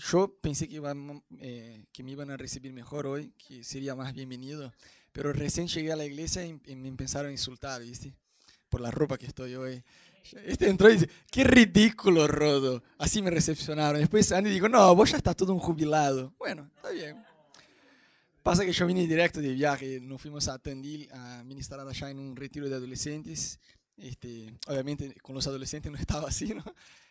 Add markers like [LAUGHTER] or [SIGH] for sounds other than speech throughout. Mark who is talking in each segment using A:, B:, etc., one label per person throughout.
A: yo pensé que, eh, que me iban a recibir mejor hoy, que sería más bienvenido, pero recién llegué a la iglesia y, me empezaron a insultar, ¿viste? Por la ropa que estoy hoy. Este entró y dice, qué ridículo, Rodo. Así me recepcionaron. Después Andy dijo, no, vos ya estás todo un jubilado. Bueno, está bien. Pasa que yo vine directo de viaje, nos fuimos a Tandil a ministrar allá en un retiro de adolescentes. Este, obviamente con los adolescentes no [LAUGHS] estaba así.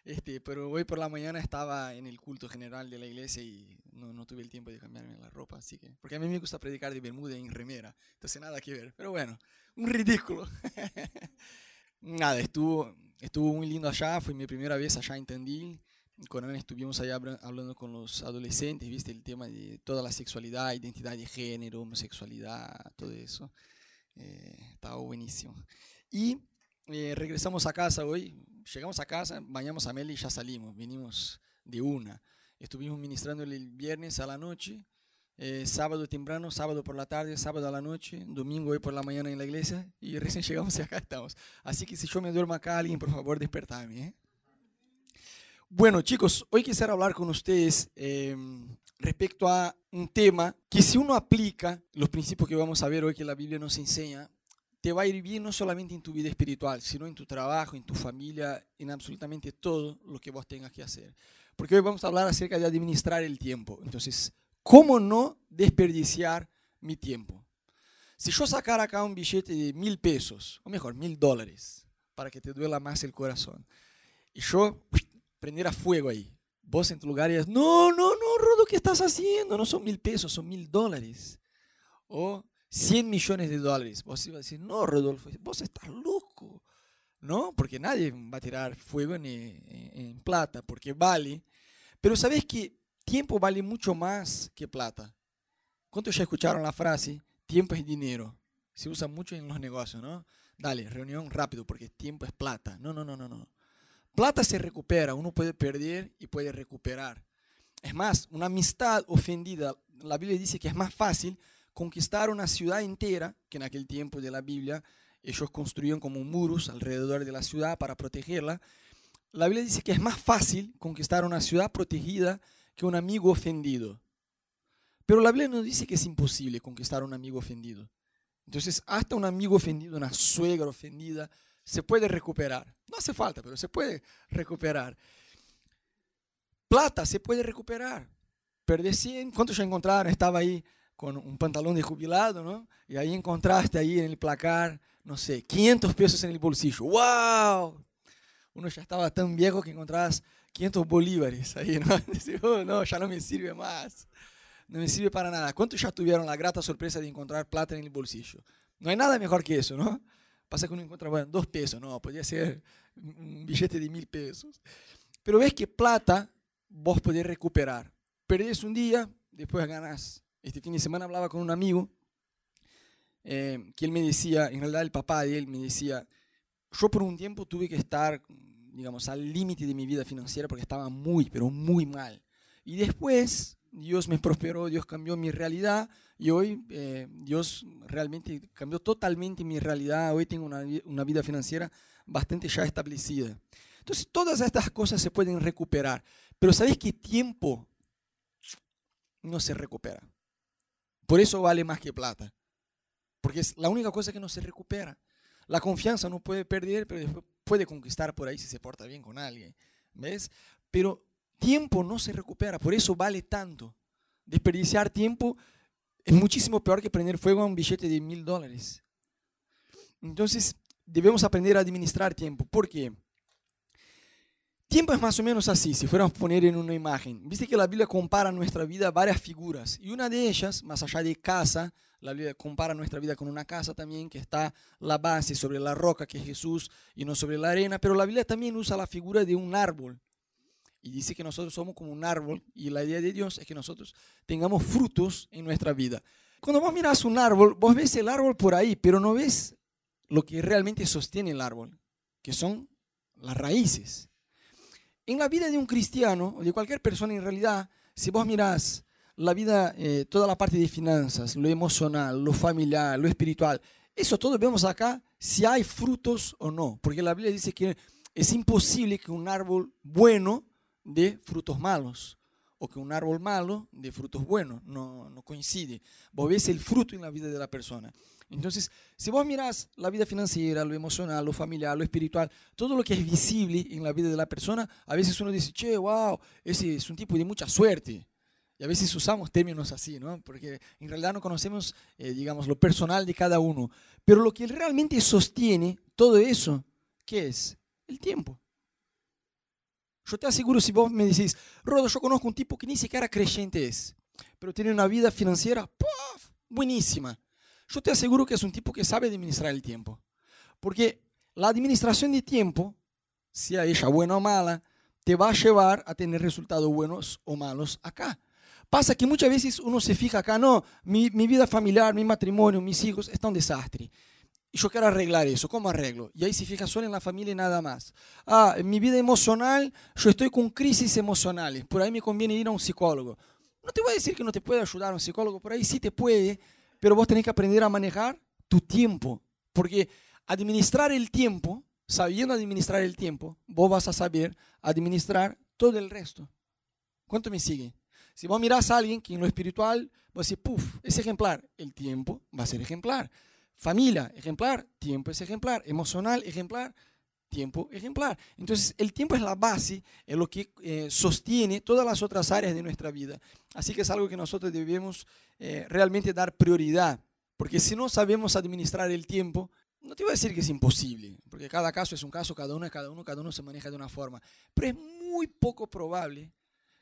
A: Este, pero hoy por la mañana estaba en el culto general de la iglesia y no, tuve el tiempo de cambiarme la ropa, así que, porque a mí me gusta predicar de bermuda en remera, entonces nada que ver, pero bueno, un ridículo. [LAUGHS] nada, estuvo, estuvo muy lindo allá, fue mi primera vez allá en Tandil, con Ana estuvimos allá hablando con los adolescentes, viste, el tema de toda la sexualidad, identidad de género, homosexualidad, todo eso, eh, estaba buenísimo. Y eh, regresamos a casa hoy, llegamos a casa, bañamos a Meli y ya salimos, vinimos de una. Estuvimos ministrando el viernes a la noche, eh, sábado temprano, sábado por la tarde, sábado a la noche, domingo hoy por la mañana en la iglesia y [LAUGHS] recién llegamos y acá estamos. Así que si yo me duermo acá, alguien por favor despertame. ¿eh? Bueno chicos, hoy quisiera hablar con ustedes em, respecto a un tema que si uno aplica los principios que vamos a ver hoy que la Biblia nos enseña, te va a ir bien no solamente en tu vida espiritual, sino en tu trabajo, en tu familia, en absolutamente todo lo que vos tengas que hacer. Porque hoy vamos a hablar acerca de administrar el tiempo. Entonces, ¿cómo no desperdiciar mi tiempo? Si yo sacara acá un billete de mil pesos, o mejor, mil dólares, para que te duela más el corazón, y yo prendiera fuego ahí, vos en tu lugar dirías, no, no, no, Rodo, ¿qué estás haciendo? No son mil pesos, son mil dólares. O 100 millones de dólares. Vos ibas a decir, no, Rodolfo, vos estás loco. ¿No? Porque nadie va a tirar fuego en, plata, porque vale. Pero sabes que tiempo vale mucho más que plata. ¿Cuántos ya escucharon la frase, tiempo es dinero? Se usa mucho en los negocios, ¿no? Dale, reunión rápido, porque tiempo es plata. No, no, no, no, no. Plata se recupera, uno puede perder y puede recuperar. Es más, una amistad ofendida, la Biblia dice que es más fácil conquistar una ciudad entera, que en aquel tiempo de la Biblia ellos construían como muros alrededor de la ciudad para protegerla. La Biblia dice que es más fácil conquistar una ciudad protegida que un amigo ofendido. Pero la Biblia no dice que es imposible conquistar un amigo ofendido. Entonces, hasta un amigo ofendido, una suegra ofendida, se puede recuperar. No hace falta, pero se puede recuperar. Plata se puede recuperar. Perdí 100. ¿Cuántos ya encontraron? Estaba ahí con un pantalón de jubilado, ¿no? Y ahí encontraste ahí en el placar, no sé, 500 pesos en el bolsillo. ¡Wow! Uno ya estaba tan viejo que encontrabas 500 bolívares ahí, ¿no? [LAUGHS] Oh, no, ya no me sirve más. No me sirve para nada. ¿Cuántos ya tuvieron la grata sorpresa de encontrar plata en el bolsillo? No hay nada mejor que eso, ¿no? Pasa que uno encuentra, bueno, dos pesos, no, podría ser un billete de mil pesos. Pero ves que plata vos podés recuperar. Perdés un día, después ganas este fin de semana hablaba con un amigo eh, que él me decía, en realidad el papá de él me decía, yo por un tiempo tuve que estar, digamos, al límite de mi vida financiera porque estaba muy, pero muy mal. Y después Dios me [LAUGHS] prosperó, Dios cambió mi realidad y hoy eh, Dios realmente cambió totalmente mi realidad. Hoy tengo una, una vida financiera bastante ya establecida. Entonces todas estas cosas se pueden recuperar. Pero ¿sabes qué tiempo no se recupera? Por eso vale más que plata. Porque es la única cosa que no se recupera. La confianza no puede perder, pero puede conquistar por ahí si se porta bien con alguien. ¿Ves? Pero tiempo no se recupera, por eso vale tanto. Desperdiciar tiempo es muchísimo peor que prender fuego a un billete de mil dólares. Entonces, debemos aprender a administrar tiempo. ¿Por qué? Tiempo es más o menos así, si fuéramos a poner en una imagen. Viste que la Biblia compara nuestra vida a varias figuras. Y una de ellas, más allá de casa, la Biblia compara nuestra vida con una casa también, que está la base sobre la roca, que es Jesús, y no sobre la arena. Pero la Biblia también usa la figura de un árbol. Y dice que nosotros somos como un árbol. Y la idea de Dios es que nosotros tengamos frutos en nuestra vida. Cuando vos miras un árbol, vos ves el árbol por ahí, pero no ves lo que realmente sostiene el árbol, que son las raíces. En la vida de un cristiano o de cualquier persona en realidad, si vos mirás la vida, eh, toda la parte de finanzas, lo emocional, lo familiar, lo espiritual, eso todo vemos acá si hay frutos o no, porque la Biblia dice que es imposible que un árbol bueno dé frutos malos o que un árbol malo dé frutos buenos, no, no coincide. Vos ves el fruto en la vida de la persona. Entonces, si vos mirás la vida financiera, lo emocional, lo familiar, lo espiritual, todo lo que es visible en la vida de la persona, a veces uno dice, che, wow, ese es un tipo de mucha suerte. Y a veces usamos términos así, ¿no? Porque en realidad no conocemos, eh, digamos, lo personal de cada uno. Pero lo que realmente sostiene todo eso, ¿qué es? El tiempo. Yo te aseguro, si vos me decís, Rodo, yo conozco un tipo que ni siquiera creyente es, pero tiene una vida financiera ¡puff! buenísima. Yo te aseguro que es un tipo que sabe administrar el tiempo. Porque la administración de tiempo, sea ella buena o mala, te va a llevar a tener resultados buenos o malos acá. Pasa que muchas veces uno se fija acá, no, mi, mi vida familiar, mi matrimonio, mis hijos, está un desastre. Y yo quiero arreglar eso, ¿cómo arreglo? Y ahí se fija solo en la familia y nada más. Ah, en mi vida emocional, yo estoy con crisis emocionales, por ahí me conviene ir a un psicólogo. No te voy a decir que no te puede ayudar un psicólogo, por ahí sí te puede, pero vos tenés que aprender a manejar tu tiempo, porque administrar el tiempo, sabiendo administrar el tiempo, vos vas a saber administrar todo el resto. ¿Cuánto me sigue? Si vos mirás a alguien que en lo espiritual, vos decís, puff, es ejemplar, el tiempo va a ser ejemplar. Familia, ejemplar, tiempo es ejemplar. Emocional, ejemplar, tiempo ejemplar. Entonces, el tiempo es la base, es lo que eh, sostiene todas las otras áreas de nuestra vida. Así que es algo que nosotros debemos eh, realmente dar prioridad, porque si no sabemos administrar el tiempo, no te voy a decir que es imposible, porque cada caso es un caso, cada uno es cada uno, cada uno se maneja de una forma, pero es muy poco probable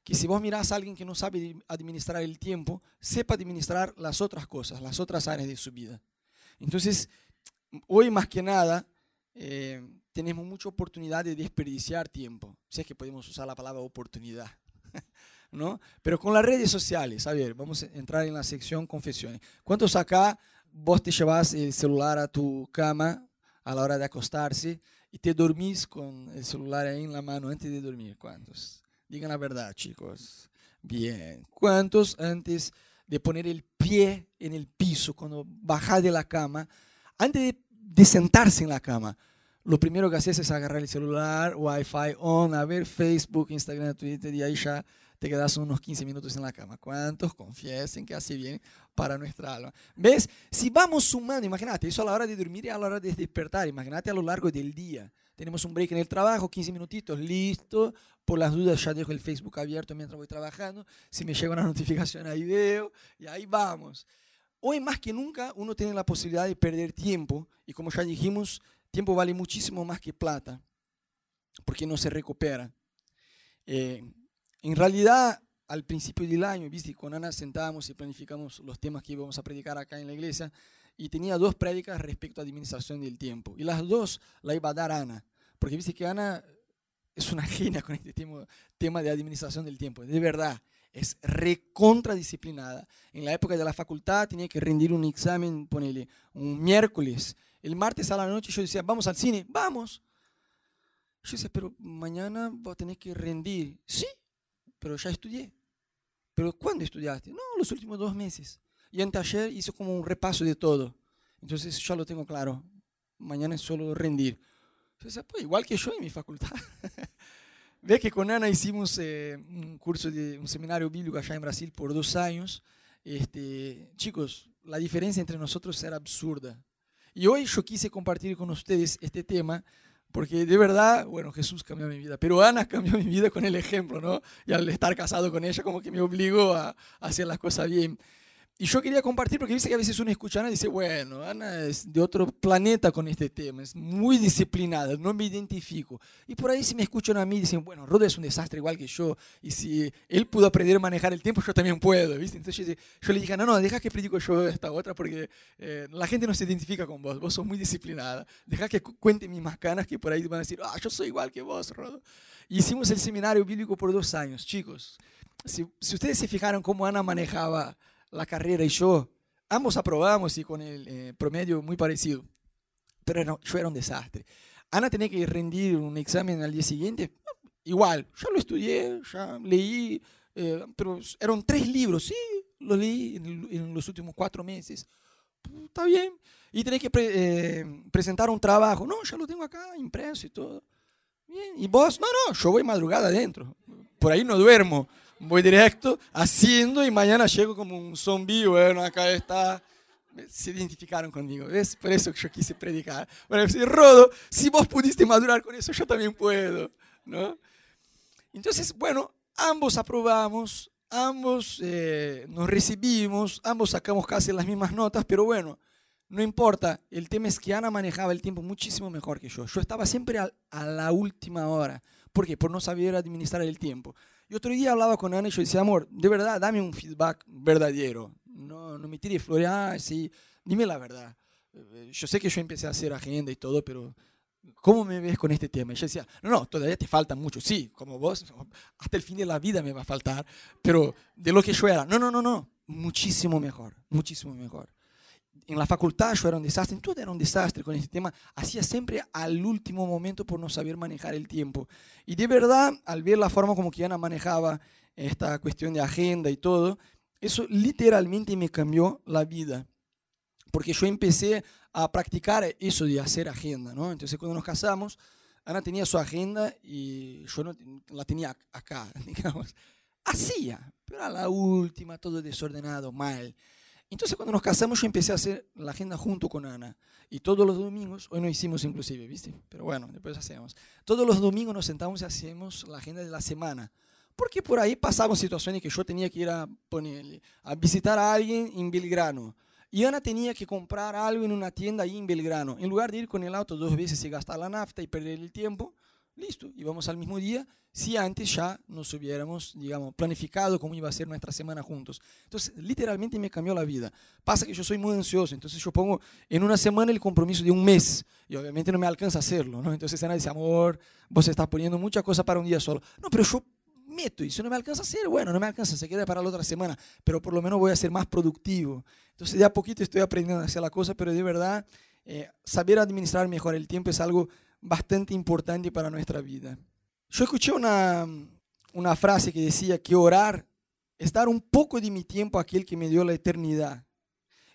A: que si vos mirás a alguien que no sabe administrar el tiempo, sepa administrar las otras cosas, las otras áreas de su vida. Entonces, hoy más que nada, eh, tenemos mucha oportunidad de desperdiciar tiempo. Si es que podemos usar la palabra oportunidad. [LAUGHS] ¿no? Pero con las redes sociales, a ver, vamos a entrar en la sección confesiones. ¿Cuántos acá vos te llevas el celular a tu cama a la hora de acostarse y te dormís con el celular ahí en la mano antes de dormir? ¿Cuántos? Digan la verdad, chicos. Bien. ¿Cuántos antes de poner el pie en el piso, cuando baja de la cama, antes de, sentarse en la cama, lo primero que haces es agarrar el celular, Wi-Fi on, a ver Facebook, Instagram, Twitter, y ahí ya te quedas unos 15 minutos en la cama. ¿Cuántos confiesen que hace bien para nuestra alma? ¿Ves? Si vamos sumando, imagínate, eso a la hora de dormir y a la hora de despertar, imagínate a lo largo del día. Tenemos un break en el trabajo, 15 minutitos, listo. Por las dudas ya dejo el Facebook abierto mientras voy trabajando. Si me llega una [LAUGHS] notificación ahí veo y ahí vamos. Hoy más que nunca uno tiene la posibilidad de perder tiempo y como ya dijimos, tiempo vale muchísimo más que plata porque no se recupera. Eh, en realidad, al principio del año, ¿viste? con Ana sentábamos y planificamos los temas que íbamos a predicar acá en la iglesia y tenía dos prédicas respecto a administración del tiempo. Y las dos la iba a dar Ana, porque viste que Ana es una [LAUGHS] genia con este tema, de administración del tiempo, de verdad. Es recontradisciplinada. En la época de la facultad tenía que rendir un examen, ponele, un miércoles. El martes a la noche yo decía, vamos al cine, vamos. Yo decía, pero mañana voy a tener que rendir. Sí, pero ya estudié. ¿Pero cuándo estudiaste? No, los últimos dos meses. Y en taller hizo como un repaso de todo. Entonces ya lo tengo claro. Mañana es solo rendir. Entonces, pues, igual que yo en mi facultad. [LAUGHS] Ve que con Ana hicimos eh, un curso de un seminario bíblico allá en Brasil por dos años. Este, chicos, la diferencia entre nosotros era absurda. Y hoy yo quise compartir con ustedes este tema porque de verdad, bueno, Jesús cambió mi vida, pero Ana [LAUGHS] cambió mi vida con el ejemplo, ¿no? Y al estar casado con ella como que me obligó a hacer las cosas bien. Y yo quería compartir porque dice que a veces uno escucha a Ana y dice, bueno, Ana es de otro planeta con este tema, es muy disciplinada, no me identifico. Y por ahí si me escuchan a mí dicen, bueno, Roda es un desastre igual que yo, y si él pudo aprender a manejar el tiempo, yo también puedo, ¿viste? Entonces yo, le dije, no, no, deja que predico yo esta otra porque eh, la gente no se identifica con vos, vos sos muy disciplinada, deja que cuente mis canas que por ahí van a decir, ah, yo soy igual que vos, Rodo. hicimos el seminario bíblico por dos años, chicos. Si, si ustedes se fijaron cómo Ana manejaba la carrera y yo, ambos aprobamos y con el eh, promedio muy parecido. Pero no, yo era un desastre. Ana tenía que rendir un examen al día siguiente. Igual, ya lo estudié, ya leí, eh, pero eran tres libros, sí, lo leí en, los últimos cuatro meses. Está bien. Y tenés que eh, presentar un trabajo. No, ya lo tengo acá, impreso y todo. Bien. ¿Y vos? No, no, yo voy madrugada adentro. Por ahí no duermo. Voy directo, haciendo y mañana llego como un zombie, bueno, acá está. Se identificaron conmigo, ¿ves? Por eso que yo quise predicar. Bueno, si Rodo, si vos pudiste madurar con eso, yo también puedo, ¿no? Entonces, bueno, ambos aprobamos, ambos eh, nos recibimos, ambos sacamos casi las mismas notas, pero bueno, no importa. El tema es que Ana manejaba el tiempo muchísimo mejor que yo. Yo estaba siempre a, a la última hora. ¿Por qué? Por no saber administrar el tiempo. Y otro día hablaba con Ana y yo decía, amor, de verdad, dame un feedback verdadero. No, no me tires flores, ah, sí, dime la verdad. Eh, yo sé que yo empecé a hacer agenda y todo, pero ¿cómo me ves con este tema? Y yo decía, no, no, todavía te falta mucho. Sí, como vos, [LAUGHS] hasta el fin de la vida me va a faltar, pero de lo que yo era, no, no, no, no, muchísimo mejor, muchísimo mejor en la facultad yo era un desastre, todo era un desastre con este tema, hacía siempre al último momento por no saber manejar el tiempo. Y de verdad, al ver la forma como que Ana manejaba esta cuestión de agenda y todo, eso literalmente me cambió la vida. Porque yo empecé a practicar eso de hacer agenda, ¿no? Entonces cuando nos casamos, Ana tenía su agenda y yo no, la tenía acá, [LAUGHS] digamos. Hacía, pero a la última, todo desordenado, mal. Entonces cuando nos casamos yo empecé a hacer la agenda junto con Ana. Y todos los domingos, hoy no hicimos inclusive, ¿viste? Pero bueno, después hacemos. Todos los domingos nos sentamos y hacemos la agenda de la semana. Porque por ahí pasaban situaciones que yo tenía que ir a, ponerle, a visitar a alguien en Belgrano. Y Ana tenía que comprar algo en una tienda ahí en Belgrano. En lugar de ir con el auto dos veces y gastar la nafta y perder el tiempo, listo, íbamos al mismo día, si antes ya nos hubiéramos, digamos, planificado cómo iba a ser nuestra semana juntos. Entonces, literalmente me cambió la vida. Pasa que yo soy muy ansioso, entonces yo pongo en una semana el compromiso de un mes, y obviamente no me alcanza a hacerlo. Entonces Ana dice, amor, vos estás poniendo mucha cosa para un día solo. No, pero yo meto, y si no me alcanza a hacer, bueno, no me alcanza, se queda para la otra semana, pero por lo menos voy a ser más productivo. Entonces, de a poquito estoy aprendiendo a hacer la cosa, pero de verdad, eh, saber administrar mejor el tiempo es algo bastante importante para nuestra vida. Yo escuché una, una frase que decía que orar es dar un poco de mi tiempo a aquel que me dio la eternidad.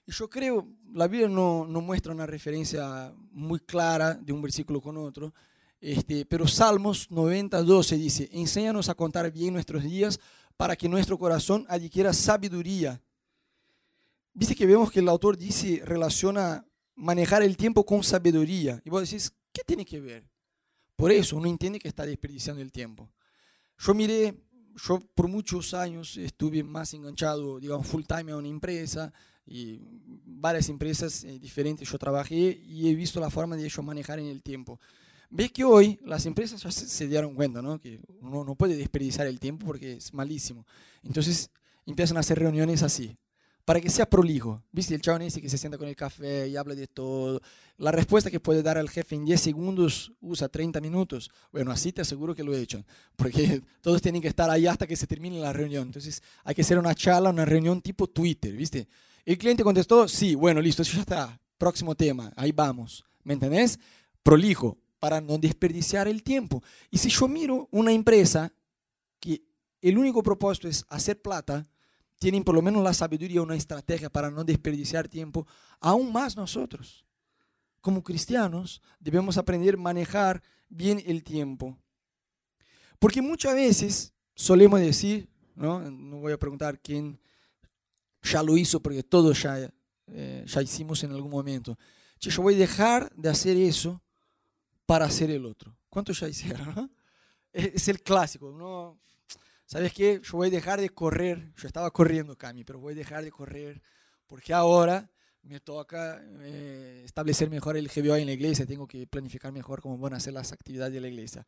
A: Y yo creo, la Biblia no, no muestra una referencia muy clara de un versículo con otro, este, pero Salmos 90, 12 dice, enséñanos a contar bien nuestros días para que nuestro corazón adquiera sabiduría. Viste que vemos que el autor dice, relaciona manejar el tiempo con sabiduría. Y vos decís, ¿Qué tiene que ver? Por eso uno entiende que está desperdiciando el tiempo. Yo miré, yo por muchos años estuve más enganchado, digamos, full time a una empresa y varias empresas eh, diferentes yo trabajé y he visto la forma de ellos manejar en el tiempo. Ve que hoy las empresas ya se dieron cuenta, ¿no? Que uno no puede desperdiciar el tiempo porque es malísimo. Entonces empiezan a hacer reuniones así para que sea prolijo. ¿Viste el chabón ese que se sienta con el café y habla de todo? La respuesta que puede dar al jefe en 10 segundos usa 30 minutos. Bueno, así te aseguro que lo he hecho, porque [LAUGHS] todos tienen que estar ahí hasta que se termine la reunión. Entonces hay que hacer una charla, una reunión tipo Twitter, ¿viste? El cliente contestó, sí, bueno, listo, eso ya está. Próximo tema, ahí vamos. ¿Me entendés? Prolijo, para no desperdiciar el tiempo. Y si yo miro una empresa que el único propósito es hacer plata, tienen por lo menos la sabiduría, una estrategia para no desperdiciar tiempo, aún más nosotros. Como cristianos debemos aprender a manejar bien el tiempo. Porque muchas veces solemos decir, no, no voy a preguntar quién ya lo hizo, porque todos ya, eh, ya hicimos en algún momento. Yo voy a dejar de hacer eso para hacer el otro. ¿Cuántos ya hicieron? [LAUGHS] Es el clásico, ¿no? ¿Sabes qué? Yo voy a dejar de correr, yo estaba corriendo, Cami, pero voy a dejar de correr porque ahora me toca eh, establecer mejor el GBO en la iglesia, tengo que planificar mejor cómo van a ser las actividades de la iglesia.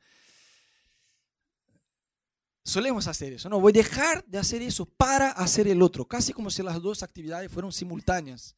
A: Solemos hacer eso, no, voy a dejar de hacer eso para hacer el otro, casi como si las dos actividades fueran simultáneas.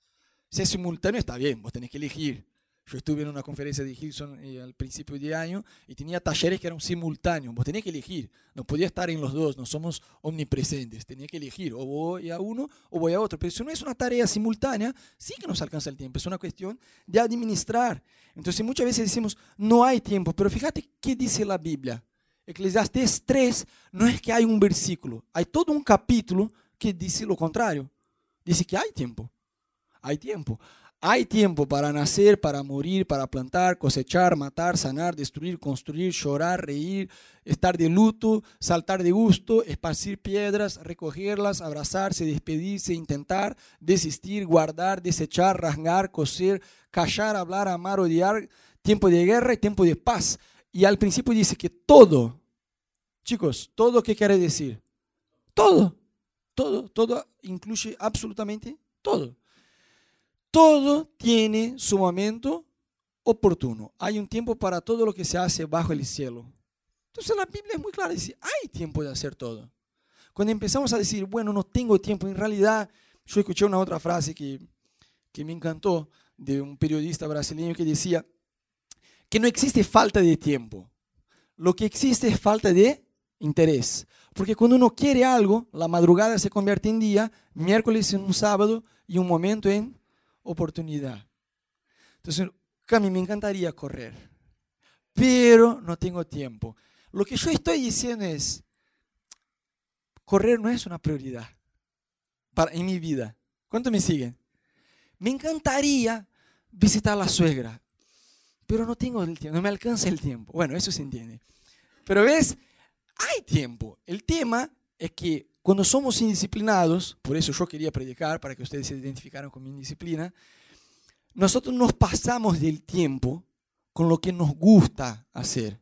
A: Si es simultáneo está bien, vos tenés que elegir. Yo estuve en una conferencia de Hilson eh, al principio de año y tenía talleres que eran simultáneos. Vos tenías que elegir. No podía estar en los dos, no somos omnipresentes. Tenía que elegir. O voy a uno o voy a otro. Pero si no es una tarea simultánea, sí que nos alcanza el tiempo. Es una cuestión de administrar. Entonces muchas veces decimos, no hay tiempo. Pero fíjate qué dice la Biblia. Eclesiastes 3 no es que hay un versículo. Hay todo un capítulo que dice lo contrario. Dice que hay tiempo. Hay tiempo. Hay tiempo para nacer, para morir, para plantar, cosechar, matar, sanar, destruir, construir, llorar, reír, estar de luto, saltar de gusto, esparcir piedras, recogerlas, abrazarse, despedirse, intentar, desistir, guardar, desechar, rasgar, coser, callar, hablar, amar, odiar, tiempo de guerra y tiempo de paz. Y al principio dice que todo, chicos, todo qué quiere decir? Todo, todo, todo incluye absolutamente todo todo tiene su momento oportuno. Hay un tiempo para todo lo que se hace bajo el cielo. Entonces la Biblia es muy clara, dice, hay tiempo de hacer todo. Cuando empezamos a decir, bueno, no tengo tiempo, en realidad yo escuché una otra frase que, que me encantó de un periodista brasileño que decía que no existe falta de tiempo. Lo que existe es falta de interés. Porque cuando uno quiere algo, la madrugada se convierte en día, miércoles en un sábado y un momento en oportunidad. Entonces, Cami, me encantaría correr, pero no tengo tiempo. Lo que yo estoy diciendo es, correr no es una prioridad para, en mi vida. ¿Cuánto me siguen? Me encantaría visitar a la suegra, pero no tengo el tiempo, no me alcanza el tiempo. Bueno, eso se entiende. Pero ves, hay tiempo. El tema es que cuando somos indisciplinados, por eso yo quería predicar, para que ustedes se identificaran con mi indisciplina, nosotros nos pasamos del tiempo con lo que nos gusta hacer.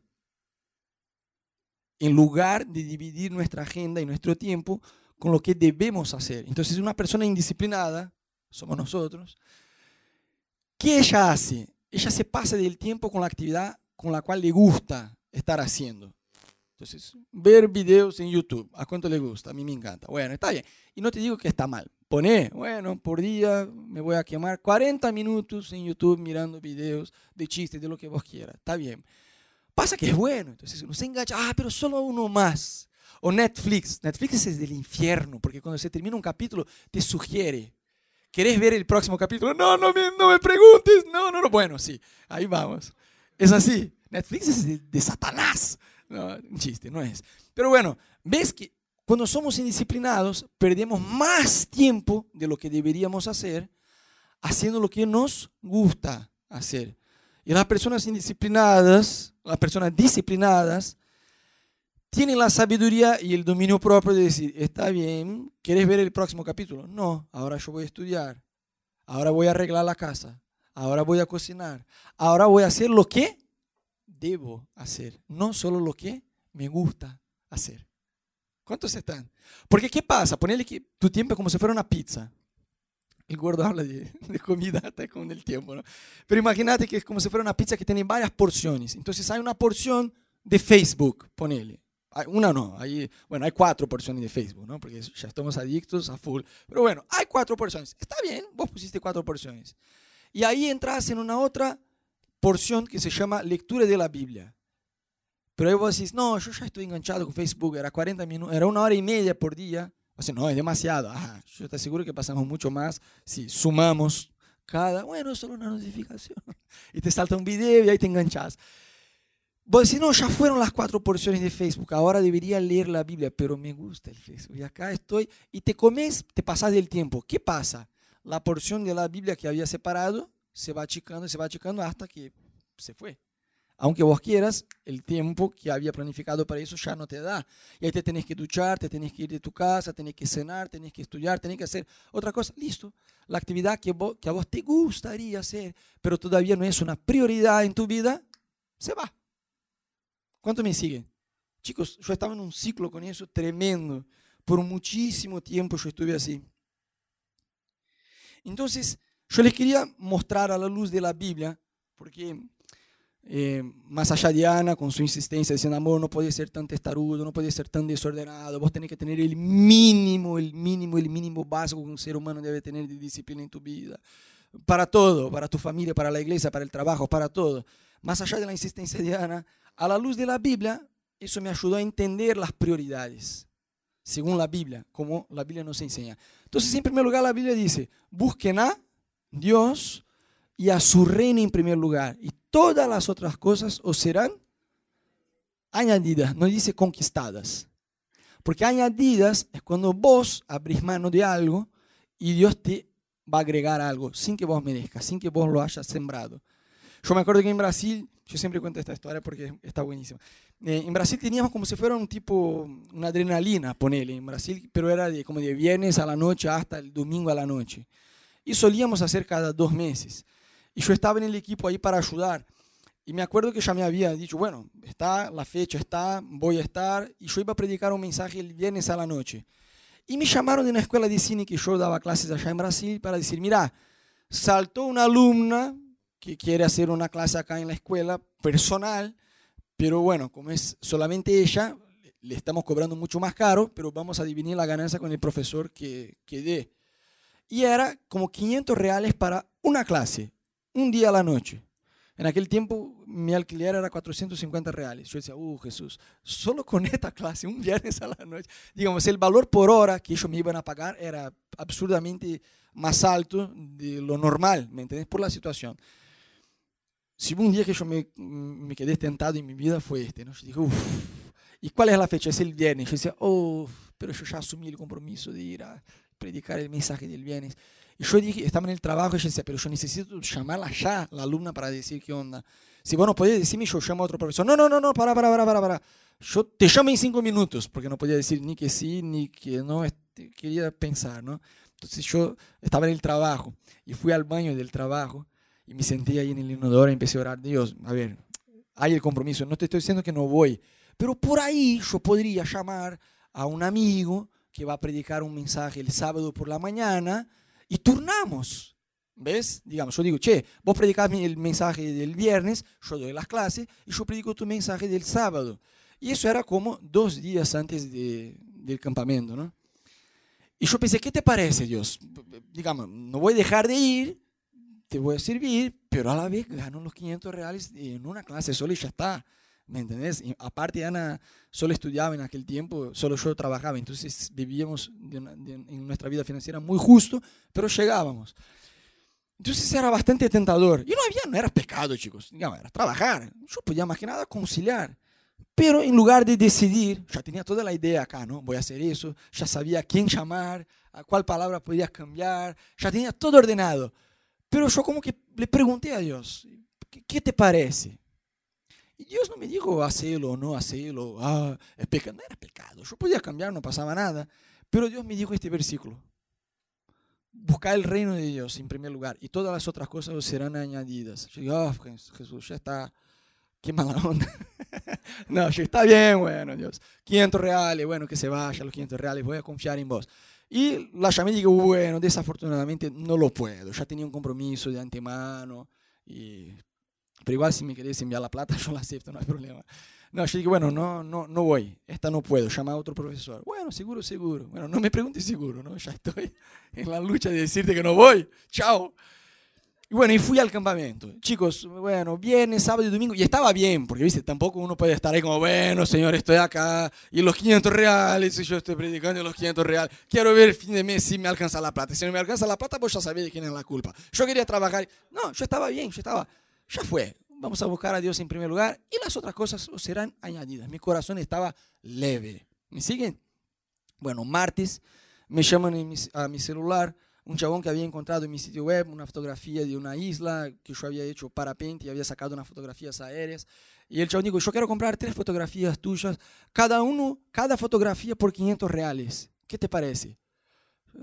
A: En lugar de dividir nuestra agenda y nuestro tiempo con lo que debemos hacer. Entonces, una persona indisciplinada, somos nosotros, ¿qué ella hace? Ella se pasa del tiempo con la actividad con la cual le gusta estar haciendo. Entonces, ver videos en YouTube, ¿a cuánto le gusta? A mí me encanta. Bueno, está bien. Y no te digo que está mal. Pone, bueno, por día me voy a quemar 40 minutos en YouTube mirando videos de chistes, de lo que vos quieras. Está bien. Pasa que es bueno. Entonces uno se engancha, ah, pero solo uno más. O Netflix. Netflix es del infierno, porque cuando se termina un capítulo te sugiere. ¿Querés ver el próximo capítulo? No, no me, no me preguntes. No, no, no. Bueno, sí, ahí vamos. Es así. Netflix es de Satanás. No, un chiste, no es. Pero bueno, ves que cuando somos indisciplinados perdemos más tiempo de lo que deberíamos hacer haciendo lo que nos gusta hacer. Y las personas indisciplinadas, las personas disciplinadas, tienen la sabiduría y el dominio propio de decir, está bien, ¿quieres ver el próximo capítulo? No, ahora yo voy a estudiar, ahora voy a arreglar la casa, ahora voy a cocinar, ahora voy a hacer lo que debo hacer, no solo lo que me gusta hacer. ¿Cuántos están? Porque ¿qué pasa? Ponele que tu tiempo como si fuera una pizza. El gordo habla de, [LAUGHS] comida hasta con el tiempo, ¿no? Pero imagínate que es como si fuera una pizza que tiene varias porciones. Entonces hay una porción de Facebook, ponele. Una no, hay, bueno, hay cuatro porciones de Facebook, ¿no? Porque ya estamos adictos a full. Pero bueno, hay cuatro porciones. Está bien, vos pusiste cuatro porciones. Y ahí entras en una otra porción que se llama lectura de la Biblia. Pero ahí vos decís, no, yo ya estoy enganchado con Facebook, era 40 minutos, era una hora y media por día. O no, es demasiado. Ah, yo te aseguro que pasamos mucho más si sumamos cada, bueno, solo una notificación. [LAUGHS] Y te salta un video y ahí te enganchas. Vos decís, no, ya fueron las cuatro porciones de Facebook, ahora debería leer la Biblia, pero me gusta el Facebook. Y acá estoy, y te comes, te pasas del tiempo. ¿Qué pasa? La porción de la Biblia que había separado se va achicando, se va achicando hasta que se fue. Aunque vos quieras, el tiempo que había planificado para eso ya no te da. Y ahí te tenés que duchar, te tenés que ir de tu casa, tenés que cenar, tenés que estudiar, tenés que hacer otra cosa. Listo. La actividad que, que a vos te gustaría hacer, pero todavía no es una prioridad en tu vida, se va. ¿Cuánto me siguen? Chicos, yo estaba en un ciclo con eso tremendo. Por muchísimo tiempo yo estuve así. Entonces, yo les quería mostrar a la luz de la Biblia, porque eh, más allá de Ana, con su insistencia diciendo, amor, no puede ser tan testarudo, no puede ser tan desordenado, vos tenés que tener el mínimo, el mínimo, el mínimo básico que un ser humano debe tener de disciplina en tu vida. Para todo, para tu familia, para la iglesia, para el trabajo, para todo. Más allá de la insistencia de Ana, a la luz de la Biblia, eso me ayudó a entender las prioridades, según la Biblia, como la Biblia nos enseña. Entonces, en primer lugar, la Biblia dice, busquen a Dios y a su reino en primer lugar. Y todas las otras cosas os serán añadidas, no dice conquistadas. Porque añadidas es cuando vos abrís mano de algo y Dios te va a agregar algo sin que vos merezcas, sin que vos lo hayas sembrado. Yo me acuerdo que en Brasil, yo siempre cuento esta historia porque está buenísima. Eh, en Brasil teníamos como si fuera un tipo, una adrenalina, ponele, en Brasil, pero era de, como de viernes a la noche hasta el domingo a la noche. Y solíamos hacer cada dos meses. Y yo estaba en el equipo ahí para ayudar. Y me acuerdo que ya me había dicho, bueno, está, la fecha está, voy a estar. Y yo iba a predicar un mensaje el viernes a la noche. Y me llamaron de una escuela de cine que yo daba clases allá en Brasil para decir, mira, saltó una alumna que quiere hacer una clase acá en la escuela personal, pero bueno, como es solamente ella, le estamos cobrando mucho más caro, pero vamos a dividir la ganancia con el profesor que, que dé. Y era como 500 reales para una clase, un día a la noche. En aquel tiempo mi alquiler era 450 reales. Yo decía, uh, Jesús, solo con [LAUGHS] esta clase, un viernes a la noche. Digamos, el valor por hora que ellos me iban a pagar era absurdamente más alto de lo normal, ¿me entiendes? Por la situación. Si un día que yo me, me quedé tentado en mi vida fue este, ¿no? Yo dije, uff, ¿y cuál es la fecha? Es el viernes. Yo decía, oh, pero yo ya asumí el compromiso de ir a predicar el mensaje del viernes. Y yo dije, estaba en el trabajo y yo decía, pero yo necesito llamarla ya, la alumna, para decir qué onda. Si vos no podés decirme, yo llamo a otro profesor. No, no, no, no, para, para, para, para, para. Yo te llamo en cinco minutos, porque no podía decir ni que sí, ni que no, este, quería pensar, ¿no? Entonces yo estaba en el trabajo y fui al baño del trabajo y me sentí ahí en el inodoro y empecé a orar, Dios, a ver, hay el compromiso, no te estoy diciendo que no voy, pero por ahí yo podría llamar a un amigo que va a predicar un mensaje el sábado por la mañana y turnamos. ¿Ves? Digamos, yo digo, che, vos predicás el mensaje del viernes, yo doy las clases y yo predico tu mensaje del sábado. Y eso era como dos días antes de, del campamento, ¿no? Y yo pensé, ¿qué te parece, Dios? Digamos, no voy a dejar de ir, te voy a servir, pero a la vez gano los 500 reales en una clase solo y ya está. ¿Me entendés? aparte, Ana solo estudiaba en aquel tiempo, solo yo trabajaba, entonces vivíamos en nuestra vida financiera muy justo, pero llegábamos. Entonces era bastante tentador. Y no había, no era pecado, chicos, digamos, era trabajar. Yo podía más que nada conciliar. Pero en lugar de decidir, ya tenía toda la idea acá, ¿no? Voy a hacer eso, ya sabía a quién llamar, a cuál palabra podía cambiar, ya tenía todo ordenado. Pero yo como que le pregunté a Dios, ¿qué, te parece? Y Dios no me dijo hacerlo o no hacerlo, ah, pecado, no era pecado, yo podía cambiar, no pasaba nada, pero Dios me dijo este versículo, buscar el reino de Dios en primer lugar y todas las otras cosas serán añadidas. Yo digo, oh, Jesús, ya está, qué mala onda. [LAUGHS] no, ya está bien, bueno, Dios, 500 reales, bueno, que se vaya los 500 reales, voy a confiar en vos. Y la llamé y digo, bueno, desafortunadamente no lo puedo, ya tenía un compromiso de antemano y pero igual si me querés enviar la plata, [LAUGHS] yo la acepto, no hay problema. No, yo dije, bueno, no, no, no voy, esta no puedo, llama a otro profesor. Bueno, seguro, seguro. Bueno, no me preguntes seguro, ¿no? Ya estoy [LAUGHS] en la lucha de decirte que no voy. Chao. Y bueno, y fui al campamento. Chicos, bueno, viernes, sábado y domingo. Y estaba bien, porque, viste, tampoco uno puede estar ahí como, bueno, señor, estoy acá. Y los 500 reales, y yo estoy predicando los 500 reales. Quiero ver el fin de mes si me alcanza la plata. Si no me alcanza la plata, pues ya sabía de quién es la culpa. Yo quería trabajar. No, yo estaba bien, yo estaba ya fue. Vamos a buscar a Dios en primer lugar y las otras cosas serán añadidas. Mi corazón estaba leve. ¿Me siguen? Bueno, martes me llaman a mi celular un chabón que había encontrado en mi sitio web una fotografía de una isla que yo había hecho parapente y había sacado unas fotografías aéreas. Y el chabón dijo, yo quiero comprar tres fotografías tuyas, cada uno, cada fotografía por 500 reales. ¿Qué te parece?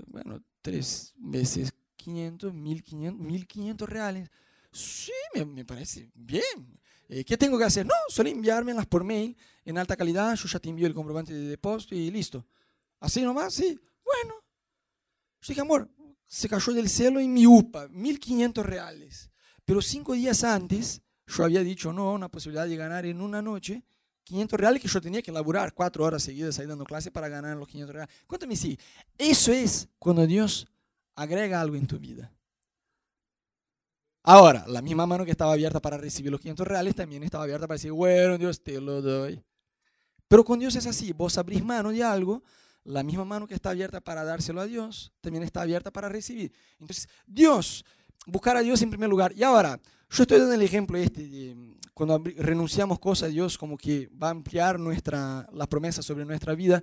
A: Bueno, tres veces 500, 1500, 1500 reales. Sí, me, parece bien. Eh, ¿Qué tengo que hacer? No, solo enviármelas por mail en alta calidad. Yo ya te envío el comprobante de depósito y listo. ¿Así nomás? Sí. Bueno. Yo dije, amor, se cayó del cielo en mi UPA, 1.500 reales. Pero cinco días antes, yo había dicho no, una posibilidad de ganar en una noche 500 reales que yo tenía que laburar cuatro horas seguidas ahí dando clase para ganar los 500 reales. Cuéntame si eso es cuando Dios agrega algo en tu vida. Ahora, la misma mano que estaba abierta para recibir los 500 reales también estaba abierta para decir, bueno, Dios te lo doy. Pero con Dios es así, vos abrís mano de algo, la misma mano que está abierta para dárselo a Dios, también está abierta para recibir. Entonces, Dios, buscar a Dios en primer lugar. Y ahora, yo estoy dando el ejemplo este, de cuando renunciamos cosas a Dios, como que va a ampliar nuestra, la promesa sobre nuestra vida.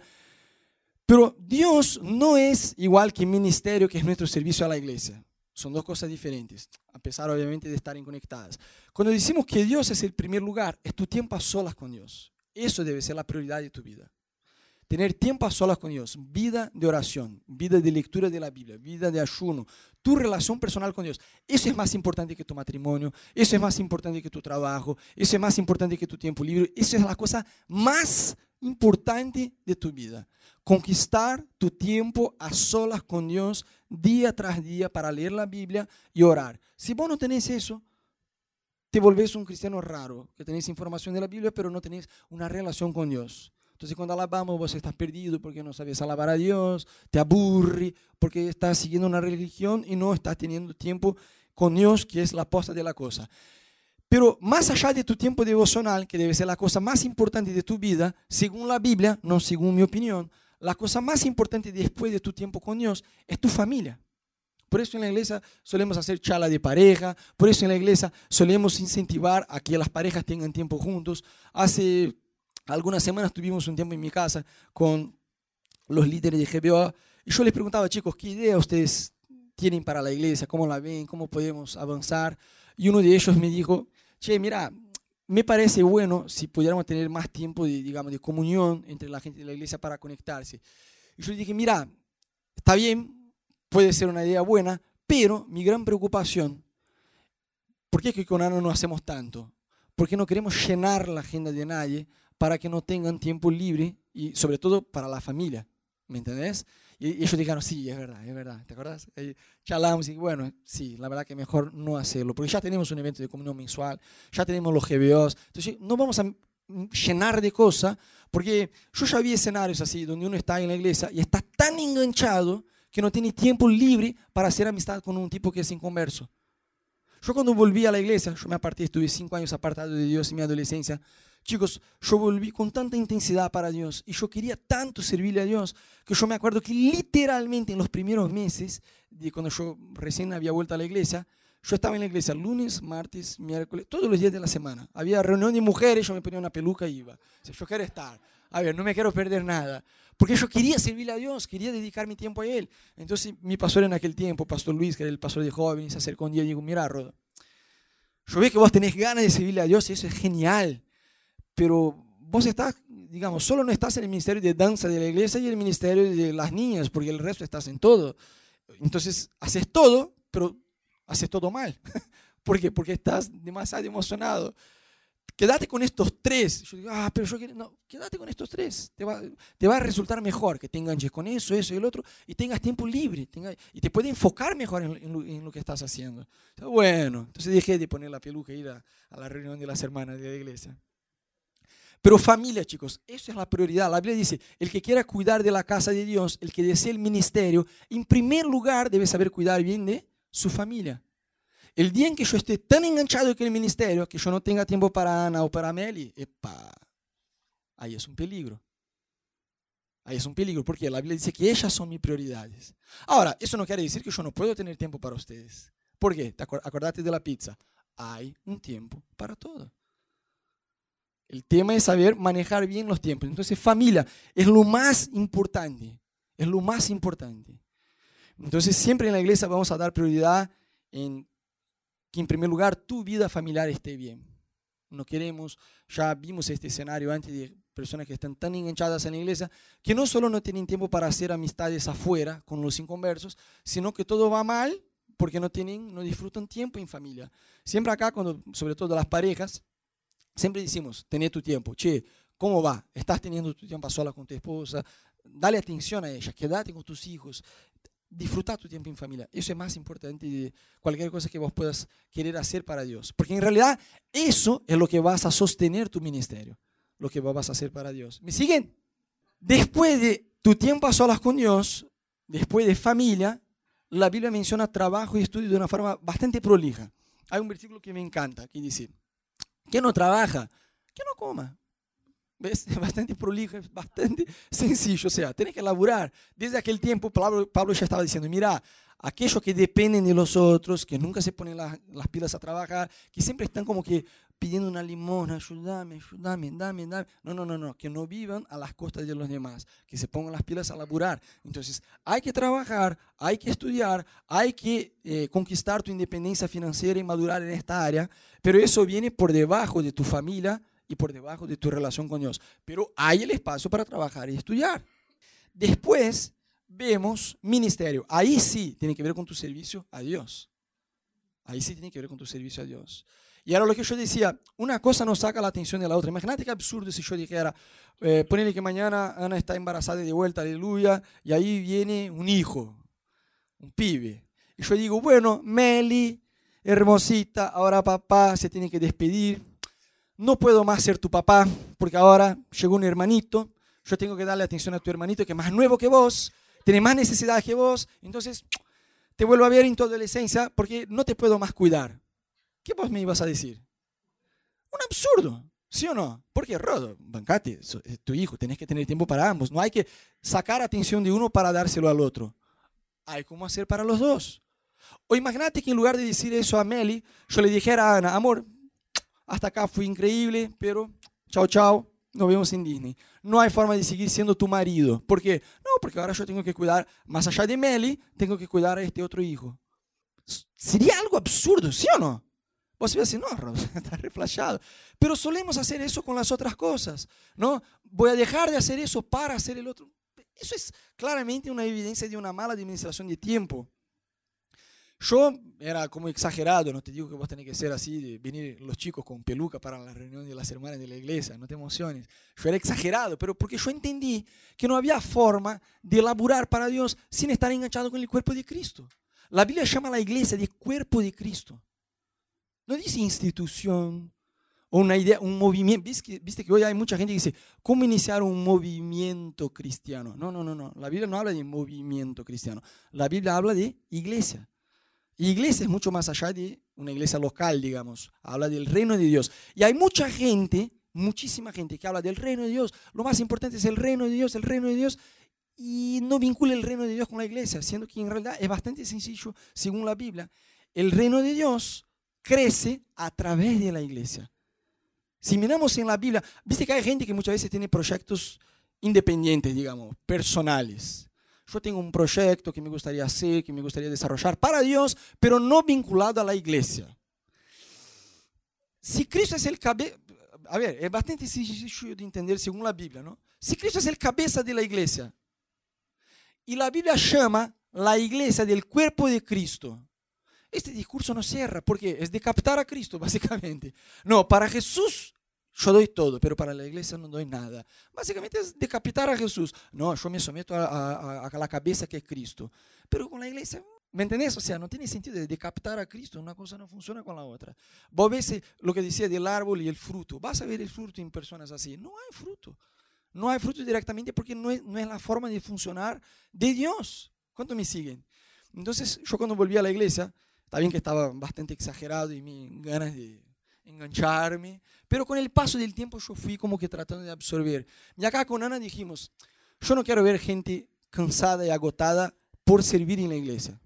A: Pero Dios no es igual que ministerio, que es nuestro servicio a la iglesia. Son dos cosas diferentes, a pesar obviamente de estar conectadas. Cuando decimos que Dios es el primer lugar, es tu tiempo a solas con Dios. Eso debe ser la prioridad de tu vida. Tener tiempo a solas con Dios, vida de oración, vida de lectura de la Biblia, vida de ayuno, tu relación personal con Dios. Eso es más importante que tu matrimonio, eso es más importante que tu trabajo, eso es más importante que tu tiempo libre. Eso es la cosa más importante de tu vida. Conquistar tu tiempo a solas con Dios día tras día para leer la Biblia y orar. Si vos no tenés eso, te volvés un cristiano raro, que tenés información de la Biblia, pero no tenés una relación con Dios. Entonces cuando alabamos vos estás perdido porque no sabes alabar a Dios, te aburre porque estás siguiendo una religión y no estás teniendo tiempo con Dios, que es la posta de la cosa. Pero más allá de tu tiempo devocional, que debe ser la cosa más importante de tu vida, según la Biblia, no según mi opinión, la cosa más importante después de tu tiempo con Dios es tu familia. Por eso en la iglesia solemos hacer charla de pareja, por eso en la iglesia solemos incentivar a que las parejas tengan tiempo juntos. Hace algunas semanas tuvimos un tiempo en mi casa con los líderes de GBO y yo les preguntaba, chicos, ¿qué idea ustedes tienen para la iglesia? ¿Cómo la ven? ¿Cómo podemos avanzar? Y uno de ellos me dijo, che, mira, me parece bueno si pudiéramos tener más tiempo de, digamos, de comunión entre la gente de la iglesia para conectarse. Y yo dije, mira, está bien, puede ser una idea buena, pero mi gran preocupación, ¿por qué que con Ana no hacemos tanto? Porque no queremos llenar la agenda de nadie para que no tengan tiempo libre y sobre todo para la familia, ¿me entendés? Y ellos dijeron, sí, es verdad, es verdad, ¿te acuerdas? Y charlamos y bueno, sí, la verdad que mejor no hacerlo, porque ya tenemos un evento de comunión mensual, ya tenemos los GBOs, entonces no vamos a llenar de cosas, porque yo ya vi escenarios así, donde uno está en la iglesia y está tan enganchado que no tiene tiempo libre para hacer amistad con un tipo que es inconverso. Yo cuando volví a la iglesia, yo me aparté, estuve cinco años apartado de Dios en mi adolescencia, Chicos, yo volví con tanta intensidad para Dios y yo quería tanto servirle a Dios que yo me acuerdo que literalmente en los primeros meses, de cuando yo recién había vuelto a la iglesia, yo estaba en la iglesia lunes, martes, miércoles, todos los días de la semana. Había reunión de mujeres, yo me ponía una peluca y iba. yo quiero estar. A ver, no me quiero perder nada. Porque yo quería servirle a Dios, quería dedicar mi tiempo a Él. Entonces mi pastor en aquel tiempo, Pastor Luis, que era el pastor de jóvenes, se acercó un día y dijo, mira, Rodo, yo veo que vos tenés ganas de servirle a Dios y eso es genial pero vos estás, digamos, solo no estás en el ministerio de danza de la iglesia y el ministerio de las niñas, porque el resto estás en todo. Entonces, haces todo, pero haces todo mal. [LAUGHS] ¿Por qué? Porque estás demasiado emocionado. Quédate con estos tres. Yo digo, ah, pero yo quiero. No, quédate con estos tres. Te va, te va a resultar mejor que te enganches con eso, eso y el otro, y tengas tiempo libre. y te puede enfocar mejor en, lo, que estás haciendo. Bueno, entonces dejé de poner la peluca y ir a la reunión de las hermanas de la iglesia. Pero familia, chicos, eso es la prioridad. La Biblia dice, el que quiera cuidar de la casa de Dios, el que desee el ministerio, en primer lugar debe saber cuidar bien de su familia. El día en que yo esté tan enganchado con el ministerio que yo no tenga tiempo para Ana o para Meli, epa, ahí es un peligro. Ahí es un peligro, porque la Biblia dice que ellas son mis prioridades. Ahora, eso no quiere decir que yo no puedo tener tiempo para ustedes. ¿Por qué? Acordate de la pizza. Hay un tiempo para todo. El tema es saber manejar bien los tiempos. Entonces, familia es lo más importante. Es lo más importante. Entonces, siempre en la iglesia vamos a dar prioridad en que, en primer lugar, tu vida familiar esté bien. No queremos, ya vimos este escenario antes de personas que están tan enganchadas en la iglesia, que no solo no tienen tiempo para hacer amistades afuera con los inconversos, sino que todo va mal porque no tienen, no disfrutan tiempo en familia. Siempre acá, cuando, sobre todo las parejas, Siempre decimos, tener tu tiempo. Che, ¿cómo va? ¿Estás teniendo tu tiempo a sola con tu esposa? Dale atención a ella, quédate con tus hijos. Disfruta tu tiempo en familia. Eso es más importante de cualquier cosa que vos puedas querer hacer para Dios. Porque en realidad eso es lo que vas a sostener tu ministerio. Lo que vas a hacer para Dios. ¿Me siguen? Después de tu tiempo a solas con Dios, después de familia, la Biblia menciona trabajo y estudio de una forma bastante prolija. Hay un versículo que me encanta, que dice, que no trabaja, que no coma. [LAUGHS] Es bastante prolijo, [LAUGHS] bastante sencillo. O sea, tienes que laburar. Desde aquel tiempo, Pablo, Pablo ya estaba diciendo, mira, aquellos que dependen de los otros, que nunca se ponen las, las pilas a trabajar, que siempre están como que pidiendo una limosna, ayúdame, ayúdame, dame, dame. No, no, no, no, que no vivan a las costas de los demás, que se pongan las pilas a laburar. Entonces, hay que trabajar, hay que estudiar, hay que eh, conquistar tu independencia financiera y madurar en esta área, pero eso viene por debajo de tu familia y por debajo de tu relación con Dios. Pero hay el espacio para trabajar y estudiar. Después vemos ministerio. Ahí sí tiene que ver con tu servicio a Dios. Ahí sí tiene que ver con tu servicio a Dios. Y ahora lo que yo decía, una cosa no saca la atención de la otra. Imagínate qué absurdo si yo dijera, eh, ponele que mañana Ana está embarazada de vuelta, aleluya, y ahí viene un hijo, un pibe. Y yo digo, bueno, Meli, hermosita, ahora papá se tiene que despedir. No puedo más ser tu papá, porque ahora llegó un hermanito. Yo tengo que darle atención a tu hermanito que es más nuevo que vos, tiene más necesidad que vos. Entonces, te vuelvo a ver en tu adolescencia porque no te puedo más cuidar. ¿qué vos me ibas a decir? Un absurdo, ¿sí o no? Porque, Rodo, bancate, es tu hijo, tenés que tener tiempo para ambos. No hay que sacar atención de uno para dárselo al otro. Hay cómo hacer para los dos. O imagínate que en lugar de decir eso a Meli, yo le dijera a Ana, amor, hasta acá fue increíble, pero chao, chao, nos vemos en Disney. No hay forma de seguir siendo tu marido. ¿Por qué? No, porque ahora yo tengo que cuidar, más allá de Meli, tengo que cuidar a este otro hijo. Sería algo absurdo, ¿sí o no? Vos decir, no, [LAUGHS] está reflejado. Pero solemos hacer eso con las otras cosas, ¿no? Voy a dejar de hacer eso para hacer el otro. Eso es claramente una evidencia de una mala administración de tiempo. Yo era como exagerado, no te digo que vos tenés que ser así, de venir los chicos con peluca para la reunión de las hermanas de la iglesia, no te emociones. Yo era exagerado, pero porque yo entendí que no había forma de laburar para Dios sin estar enganchado con el cuerpo de Cristo. La Biblia llama a la iglesia de cuerpo de Cristo. No dice institución o una idea, un movimiento. ¿Viste que, ¿Viste que hoy hay mucha gente que dice, ¿cómo iniciar un movimiento cristiano? No, no, no, no. La Biblia no habla de movimiento cristiano. La Biblia habla de iglesia. Iglesia es mucho más allá de una iglesia local, digamos. Habla del reino de Dios. Y hay mucha gente, muchísima gente que habla del reino de Dios. Lo más importante es el reino de Dios, el reino de Dios. Y no vincula el reino de Dios con la iglesia, siendo que en realidad es bastante sencillo según la Biblia. El reino de Dios crece a través de la iglesia. Si miramos en la Biblia, viste que hay gente que muchas veces tiene proyectos independientes, digamos, personales. Yo tengo un proyecto que me gustaría hacer, que me gustaría desarrollar para Dios, pero no vinculado a la iglesia. Si Cristo es el cabeza, a ver, es bastante sencillo de entender según la Biblia, ¿no? Si Cristo es el cabeza de la iglesia y la Biblia llama la iglesia del cuerpo de Cristo, este discurso no cierra porque es de captar a Cristo, [LAUGHS] básicamente. No, para Jesús yo doy todo, pero para la iglesia no doy nada. Básicamente es decapitar a Jesús. No, yo me someto a, a, la cabeza que es Cristo. Pero con la iglesia, ¿me entendés? O sea, no tiene sentido de decapitar a Cristo. Una cosa no funciona con la otra. Vos ves lo que decía del árbol y el fruto. Vas a ver el fruto en personas así. No hay fruto. No hay fruto directamente porque no es, no es la forma de funcionar de Dios. ¿Cuánto me siguen? Entonces, yo cuando volví a la iglesia, Está bien que estaba bastante exagerado y mis ganas de engancharme, pero con el paso del tiempo yo fui como que tratando de absorber. Y acá con Ana dijimos, yo no quiero ver gente cansada y agotada por servir en la iglesia.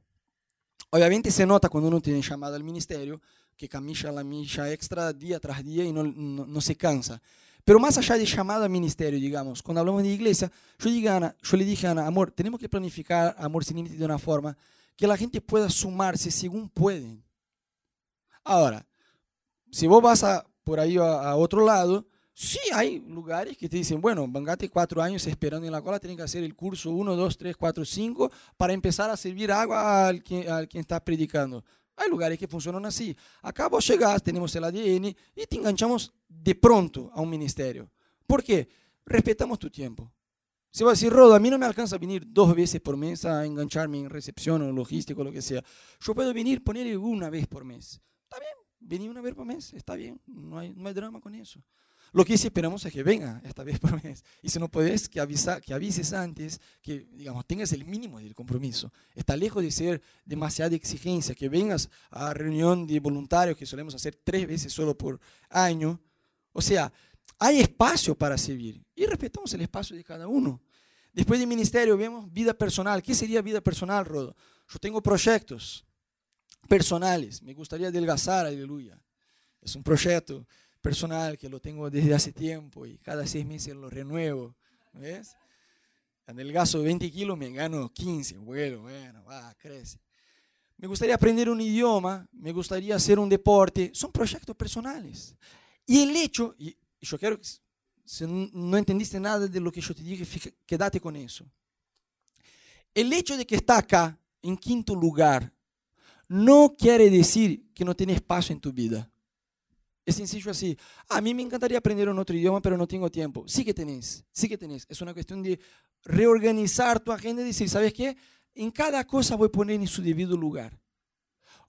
A: Obviamente se nota cuando uno tiene llamada al ministerio, que camina la milla extra día tras día y no, no, se cansa. Pero más allá de llamada al ministerio, digamos, cuando hablamos de iglesia, yo, digo Ana, yo le dije a Ana, amor, tenemos que planificar Amor Sin Límite de una forma que la gente pueda sumarse según pueden. Ahora, si vos vas a, por ahí a, otro lado, sí hay lugares que te dicen, bueno, vangate cuatro años esperando en la cola, tienen que hacer el curso 1, 2, 3, 4, 5 para empezar a servir agua al quien, al está predicando. Hay lugares que funcionan así. Acá vos llegás, tenemos el ADN y te enganchamos de pronto a un ministerio. ¿Por qué? Respetamos tu tiempo. Si va a decir, Rodo, a mí no me alcanza venir dos veces por mes a engancharme en recepción o logístico o lo que sea. Yo puedo venir, ponerle una vez por mes. Está bien, venir una vez por mes, está bien, no hay, no hay drama con eso. Lo que sí esperamos es que venga esta vez por [LAUGHS] mes. Y si no puedes, que, avisa, que avises antes, que digamos, tengas el mínimo del compromiso. Está lejos de ser demasiada exigencia, que vengas a reunión de voluntarios que solemos hacer tres veces solo por año. O sea, hay espacio para servir y respetamos el espacio de cada uno. Después del ministerio vemos vida personal. ¿Qué sería vida personal, Rodo? Yo tengo proyectos personales. Me gustaría adelgazar, aleluya. Es un proyecto personal que lo tengo desde hace tiempo y cada seis meses lo renuevo. ¿Ves? Adelgazo 20 kilos, me gano 15. Bueno, bueno, va, crece. Me gustaría aprender un idioma, me gustaría hacer un deporte. Son proyectos personales. Y el hecho, y yo quiero que si no entendiste nada de lo que yo te dije, quédate con eso. El hecho de que está acá, en quinto lugar, no quiere decir que no tiene espacio en tu vida. Es sencillo así. A mí me encantaría aprender un otro idioma, pero no tengo tiempo. Sí que tenés, sí que tenés. Es una cuestión de reorganizar tu agenda y decir, ¿sabes qué? En cada cosa voy a poner en su debido lugar.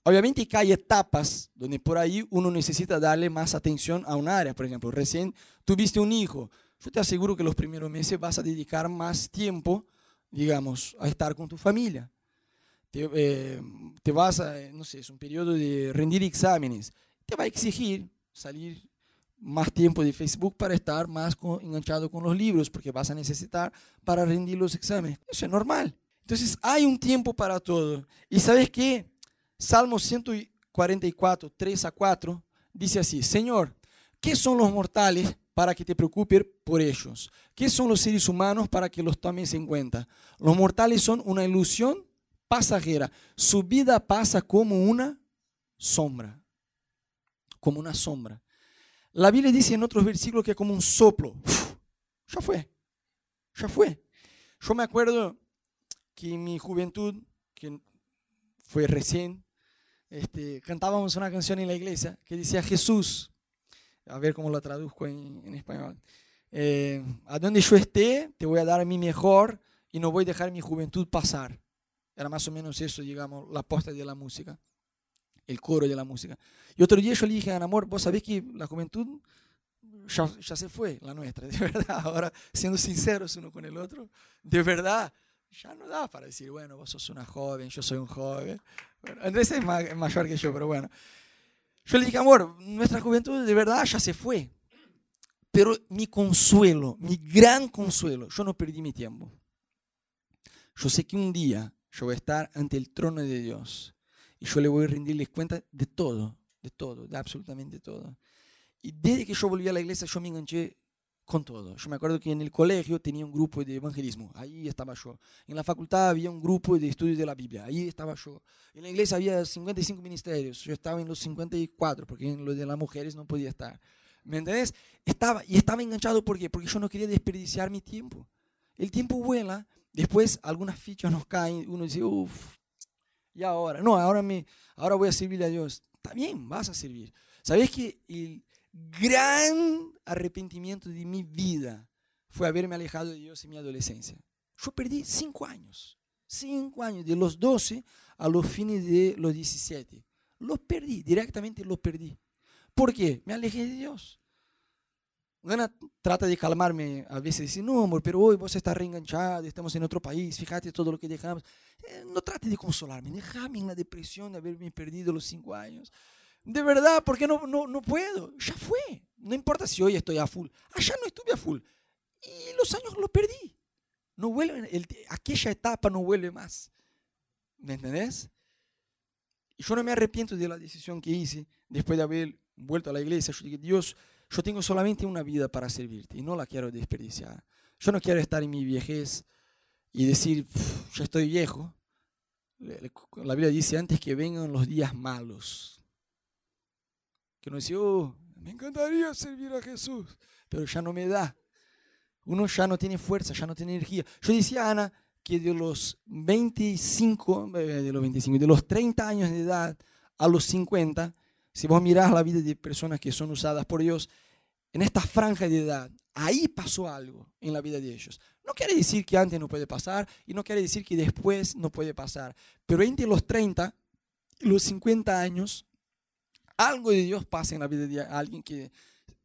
A: Obviamente que hay etapas donde por ahí uno necesita darle más atención a un área. Por ejemplo, recién tuviste un hijo. Yo te aseguro que los primeros meses vas a dedicar más tiempo, digamos, a estar con tu familia. Te, eh, te vas a, no sé, es un periodo de rendir exámenes. Te va a exigir salir más tiempo de Facebook para estar más enganchado con los libros, porque vas a necesitar para rendir los exámenes. Eso es normal. Entonces hay un tiempo para todo. ¿Y sabes qué? Salmo 144, 3 a 4, dice así, Señor, ¿qué son los mortales para que te preocupes por ellos? ¿Qué son los seres humanos para que los tomes en cuenta? Los mortales son una ilusión pasajera. Su vida pasa como una sombra como una sombra. La Biblia dice en otros versículos que es como un soplo. ya fue, ya fue. Yo me acuerdo que en mi juventud, que fue recién, este, cantábamos una canción en la iglesia que decía Jesús, a ver cómo la traduzco en, español, eh, a donde yo esté, te voy a dar mi mejor y no voy a dejar mi juventud pasar. Era más o menos eso, digamos, la posta de la música el coro de la música. Y otro día yo le dije a amor, vos sabés que la juventud ya, ya, se fue, la nuestra, [LAUGHS] de verdad. Ahora, siendo sinceros uno con el otro, de verdad, ya no da para decir, bueno, vos sos una joven, yo soy un joven. Andrés es mayor que yo, pero bueno. Yo le dije, amor, nuestra juventud de verdad ya se fue. Pero mi consuelo, mi gran consuelo, yo no perdí mi tiempo. Yo sé que un día yo voy a estar ante el trono de Dios y yo le voy a rendirles cuenta de todo, de todo, de absolutamente todo. Y desde que yo volví a la iglesia, yo me enganché con todo. Yo me acuerdo que en el colegio tenía un grupo de evangelismo, ahí estaba yo. En la facultad había un grupo de estudios de la Biblia, ahí estaba yo. En la iglesia había 55 ministerios, yo estaba en los 54, porque en los de las mujeres no podía estar. ¿Me entendés? Estaba, y estaba enganchado, ¿por qué? Porque yo no quería desperdiciar mi tiempo. El tiempo vuela, después algunas fichas nos caen, uno dice, uff, y ahora, no, ahora, me, ahora voy a servirle a Dios. Está bien, vas a servir. ¿Sabes que el gran arrepentimiento de mi vida fue haberme alejado de Dios en mi adolescencia? Yo perdí cinco años, cinco años, de los 12 a los fines de los 17. Los perdí, directamente los perdí. ¿Por qué? Me alejé de Dios. Ana trata de calmarme, a veces dice, no, amor, pero hoy vos estás reenganchado, estamos en otro país, fíjate todo lo que dejamos. Eh, no trate de consolarme, déjame en la depresión de haberme perdido los cinco años. De verdad, porque no, no, no puedo, ya fue. No importa si hoy estoy a full, allá no estuve a full. Y los años los perdí. No vuelven, el, aquella etapa no vuelve más. ¿Me entendés? Yo no me arrepiento de la decisión que hice después de haber vuelto a la iglesia. Yo dije, Dios, yo tengo solamente una vida para servirte y no la quiero desperdiciar. Yo no quiero estar en mi viejez y decir, ya estoy viejo. La Biblia dice antes que vengan los días malos. Que no dice, oh, me encantaría servir a Jesús, pero ya no me da. Uno ya no tiene fuerza, ya no tiene energía. Yo decía a Ana que de los 25, eh, de los 25, de los 30 años de edad a los 50, si vos mirás la vida de personas que son usadas por Dios en esta franja de edad, ahí pasó algo en la vida de ellos. No quiere decir que antes no puede pasar y no quiere decir que después no puede pasar, pero entre los 30 y los 50 años, algo de Dios pasa en la vida de alguien que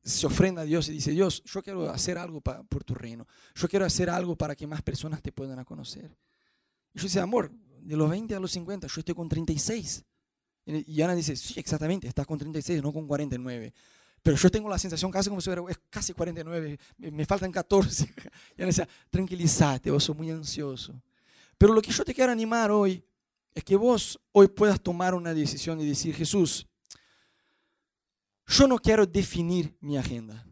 A: se ofrenda a Dios y dice, Dios, yo quiero hacer algo por tu reino, yo quiero hacer algo para que más personas te puedan conocer. Y yo decía, amor, de los 20 a los 50, yo estoy con 36. Y Ana dice, sí, exactamente, estás con 36, no con 49. Pero yo tengo la sensación casi como si fuera, es casi 49, me, me faltan 14. Y decía, tranquilízate, vos sos muy ansioso. Pero lo que yo te quiero animar hoy es que vos hoy puedas tomar una decisión y decir, Jesús, yo no quiero definir mi agenda.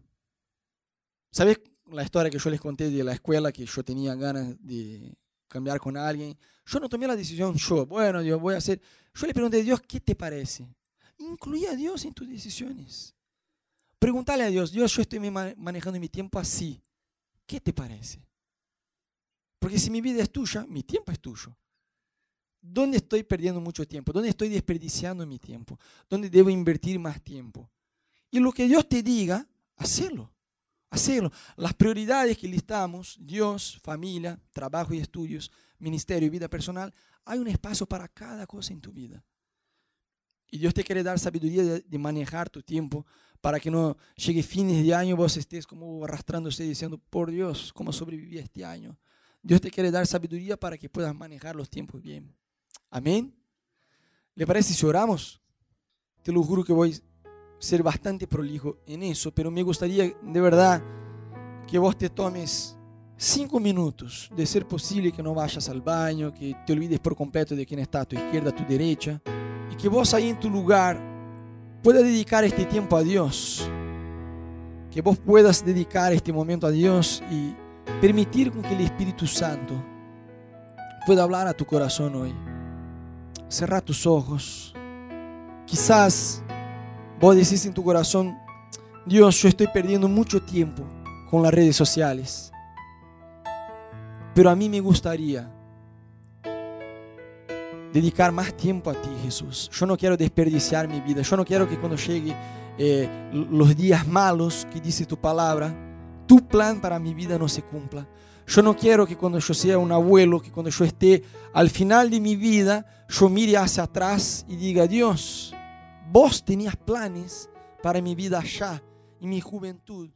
A: ¿Sabes la historia que yo les conté de la escuela que yo tenía ganas de cambiar con alguien? Yo no tomé la decisión yo, bueno, yo voy a hacer. Yo le pregunté a Dios, ¿qué te parece? Incluye a Dios en tus decisiones. Pregúntale a Dios, Dios, yo estoy manejando mi tiempo así. ¿Qué te parece? Porque si mi vida es tuya, mi tiempo es tuyo. ¿Dónde estoy perdiendo mucho tiempo? ¿Dónde estoy desperdiciando mi tiempo? ¿Dónde debo invertir más tiempo? Y lo que Dios te diga, hacerlo. Hacerlo. Las prioridades que listamos, Dios, familia, trabajo y estudios, ministerio y vida personal, hay un espacio para cada cosa en tu vida. Y Dios te quiere dar sabiduría de, manejar tu tiempo para que no llegue fines de año vos estés como arrastrándose diciendo, por Dios, ¿cómo sobreviví este año? Dios te quiere dar sabiduría para que puedas manejar los tiempos bien. Amén. ¿Le parece si oramos? Te lo juro que voy a ser bastante prolijo en eso, pero me gustaría de verdad que vos te tomes cinco minutos, de ser posible que no vayas al baño, que te olvides por completo de quién está a tu izquierda, a tu derecha, y que vos ahí en tu lugar puedas dedicar este tiempo a Dios, que vos puedas dedicar este momento a Dios y permitir que el Espíritu Santo pueda hablar a tu corazón hoy. Cerra tus ojos. Quizás vos decís en tu corazón, Dios, yo estoy perdiendo mucho tiempo con las redes sociales. Pero a mí me gustaría dedicar más tiempo a ti, Jesús. Yo no quiero desperdiciar mi vida. Yo no quiero que cuando llegue eh, los días malos que dice tu palabra, tu plan para mi vida no se cumpla. Yo no quiero que cuando yo sea un abuelo, que cuando yo esté al final de mi vida, yo mire hacia atrás y diga, Dios, vos tenías planes para mi vida allá, en mi juventud.